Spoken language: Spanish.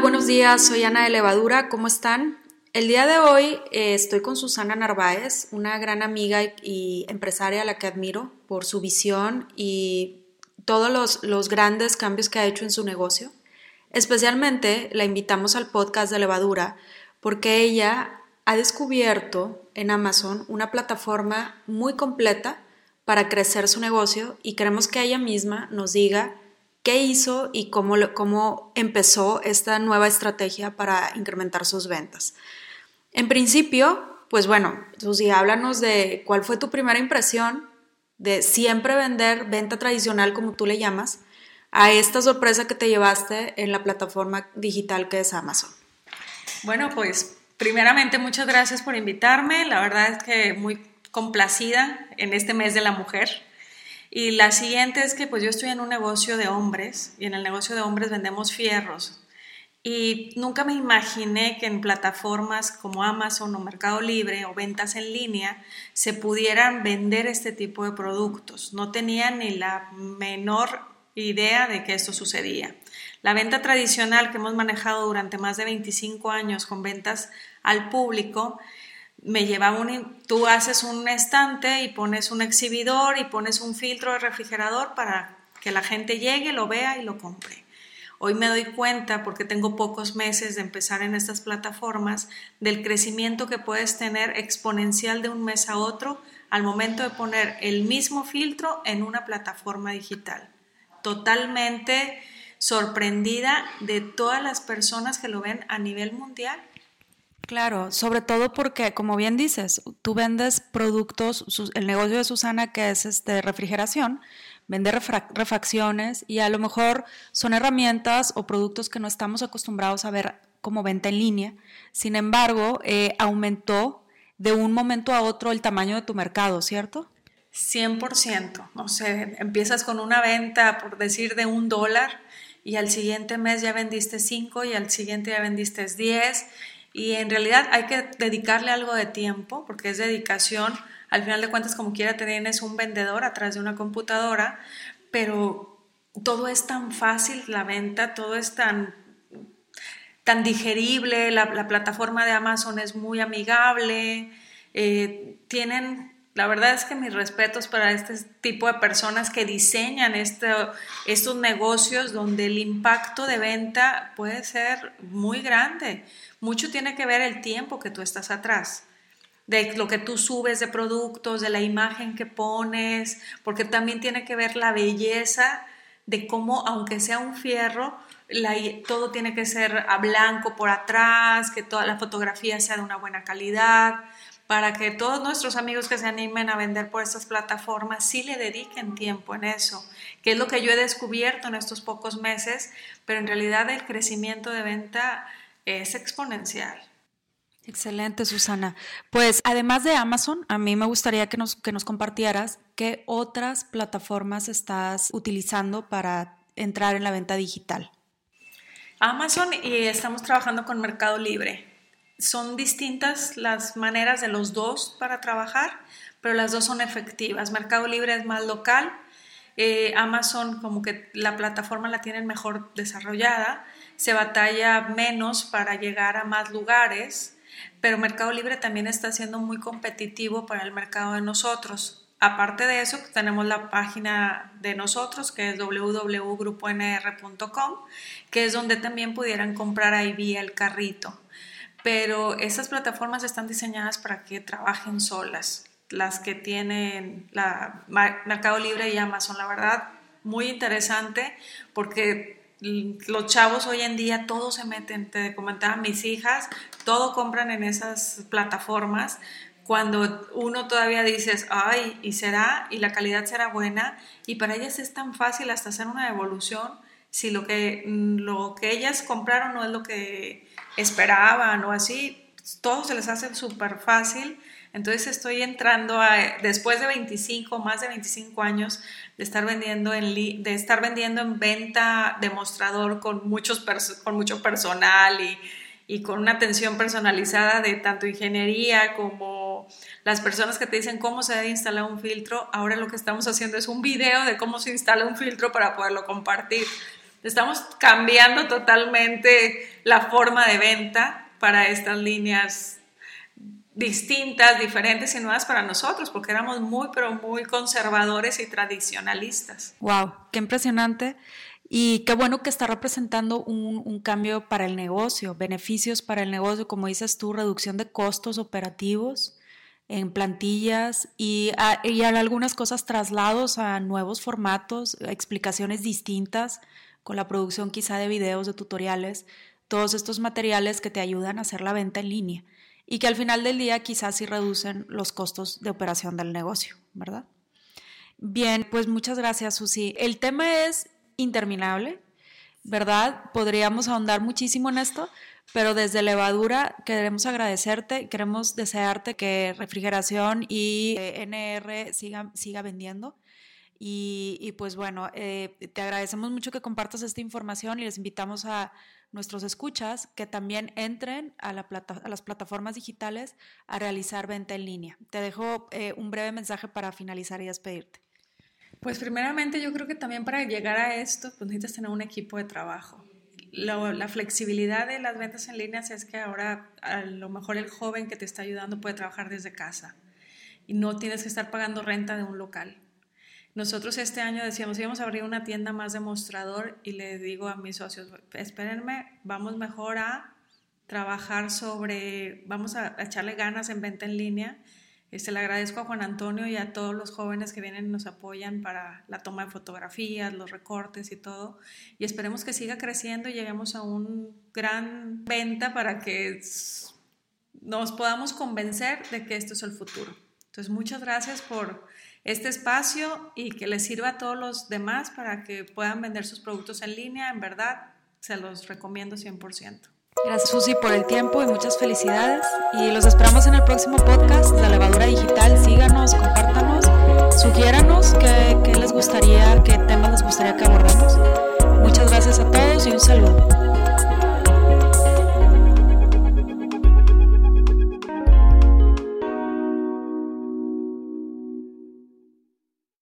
Buenos días, soy Ana de Levadura, ¿cómo están? El día de hoy eh, estoy con Susana Narváez, una gran amiga y, empresaria a la que admiro por su visión y todos los, los grandes cambios que ha hecho en su negocio. Especialmente la invitamos al podcast de Levadura porque ella ha descubierto en Amazon una plataforma muy completa para crecer su negocio y queremos que ella misma nos diga qué hizo y cómo, cómo empezó esta nueva estrategia para incrementar sus ventas. En principio, pues bueno, Susi, háblanos de cuál fue tu primera impresión de siempre vender venta tradicional, como tú le llamas, a esta sorpresa que te llevaste en la plataforma digital que es Amazon. Bueno, pues primeramente muchas gracias por invitarme. La verdad es que muy complacida en este mes de la mujer. Y la siguiente es que pues yo estoy en un negocio de hombres y en el negocio de hombres vendemos fierros. Y nunca me imaginé que en plataformas como Amazon o Mercado Libre o ventas en línea se pudieran vender este tipo de productos. No tenía ni la menor idea de que esto sucedía. La venta tradicional que hemos manejado durante más de 25 años con ventas al público me lleva un, tú haces un estante y pones un exhibidor y pones un filtro de refrigerador para que la gente llegue, lo vea y lo compre. Hoy me doy cuenta, porque tengo pocos meses de empezar en estas plataformas, del crecimiento que puedes tener exponencial de un mes a otro al momento de poner el mismo filtro en una plataforma digital. Totalmente sorprendida de todas las personas que lo ven a nivel mundial Claro, sobre todo porque, como bien dices, tú vendes productos, el negocio de Susana que es este refrigeración, vende refacciones y a lo mejor son herramientas o productos que no estamos acostumbrados a ver como venta en línea. Sin embargo, eh, aumentó de un momento a otro el tamaño de tu mercado, ¿cierto? 100%. No sé, empiezas con una venta, por decir, de un dólar y al siguiente mes ya vendiste cinco y al siguiente ya vendiste diez y en realidad hay que dedicarle algo de tiempo, porque es dedicación. Al final de cuentas, como quiera, tener es un vendedor atrás de una computadora, pero todo es tan fácil, la venta, todo es tan, tan digerible, la, plataforma de Amazon es muy amigable, eh, tienen la verdad es que mis respetos para este tipo de personas que diseñan estos negocios donde el impacto de venta puede ser muy grande. Mucho tiene que ver el tiempo que tú estás atrás, de lo que tú subes de productos, de la imagen que pones, porque también tiene que ver la belleza de cómo, aunque sea un fierro, todo tiene que ser a blanco por atrás, que toda la fotografía sea de una buena calidad para que todos nuestros amigos que se animen a vender por estas plataformas sí le dediquen tiempo en eso, que es lo que yo he descubierto en estos pocos meses, pero en realidad el crecimiento de venta es exponencial. Excelente, Susana. Pues además de Amazon, a mí me gustaría que nos, que nos compartieras qué otras plataformas estás utilizando para entrar en la venta digital. Amazon y estamos trabajando con Mercado Libre son distintas las maneras de los dos para trabajar, pero las dos son efectivas. Mercado Libre es más local, eh, Amazon como que la plataforma la tienen mejor desarrollada, se batalla menos para llegar a más lugares, pero Mercado Libre también está siendo muy competitivo para el mercado de nosotros. Aparte de eso, tenemos la página de nosotros, que es www.gruponr.com, que es donde también pudieran comprar ahí vía el carrito pero esas plataformas están diseñadas para que trabajen solas. Las que tienen la Mercado Libre y Amazon, la verdad, muy interesante porque los chavos hoy en día todos se meten, te comentaba mis hijas, todo compran en esas plataformas. Cuando uno todavía dices, ay, y será, y la calidad será buena, y para ellas es tan fácil hasta hacer una devolución si lo que, lo que ellas compraron no es lo que esperaban o así, todo se les hace súper fácil. Entonces estoy entrando a, después de 25, más de 25 años de estar vendiendo en, de estar vendiendo en venta demostrador con, muchos con mucho personal y, y con una atención personalizada de tanto ingeniería como las personas que te dicen cómo se debe instalar un filtro. Ahora lo que estamos haciendo es un video de cómo se instala un filtro para poderlo compartir. Estamos cambiando totalmente la forma de venta para estas líneas distintas, diferentes y nuevas para nosotros, porque éramos muy, pero muy conservadores y tradicionalistas. ¡Wow! ¡Qué impresionante! Y qué bueno que está representando un, cambio para el negocio, beneficios para el negocio, como dices tú, reducción de costos operativos en plantillas y, y algunas cosas traslados a nuevos formatos, explicaciones distintas con la producción quizá de videos, de tutoriales, todos estos materiales que te ayudan a hacer la venta en línea y que al final del día quizás sí reducen los costos de operación del negocio, ¿verdad? Bien, pues muchas gracias, Susi. El tema es interminable, ¿verdad? Podríamos ahondar muchísimo en esto, pero desde Levadura queremos agradecerte, queremos desearte que refrigeración y NR siga, siga vendiendo. Y, pues bueno, eh, te agradecemos mucho que compartas esta información y les invitamos a nuestros escuchas que también entren a, la las plataformas digitales a realizar venta en línea. Te dejo eh, un breve mensaje para finalizar y despedirte. Pues primeramente yo creo que también para llegar a esto pues necesitas tener un equipo de trabajo. la flexibilidad de las ventas en línea es que ahora a lo mejor el joven que te está ayudando puede trabajar desde casa y no tienes que estar pagando renta de un local. Nosotros este año decíamos, íbamos a abrir una tienda más de mostrador y le digo a mis socios, espérenme, vamos mejor a trabajar sobre, vamos a echarle ganas en venta en línea este, le agradezco a Juan Antonio y a todos los jóvenes que vienen y nos apoyan para la toma de fotografías, los recortes y todo. Y esperemos que siga creciendo y lleguemos a un gran venta para que nos podamos convencer de que esto es el futuro. Entonces, muchas gracias por este espacio y que les sirva a todos los demás para que puedan vender sus productos en línea. En verdad, se los recomiendo 100%. Gracias Susi por el tiempo y muchas felicidades. Y los esperamos en el próximo podcast de Levadura Digital. Síganos, compártanos, sugiéranos qué les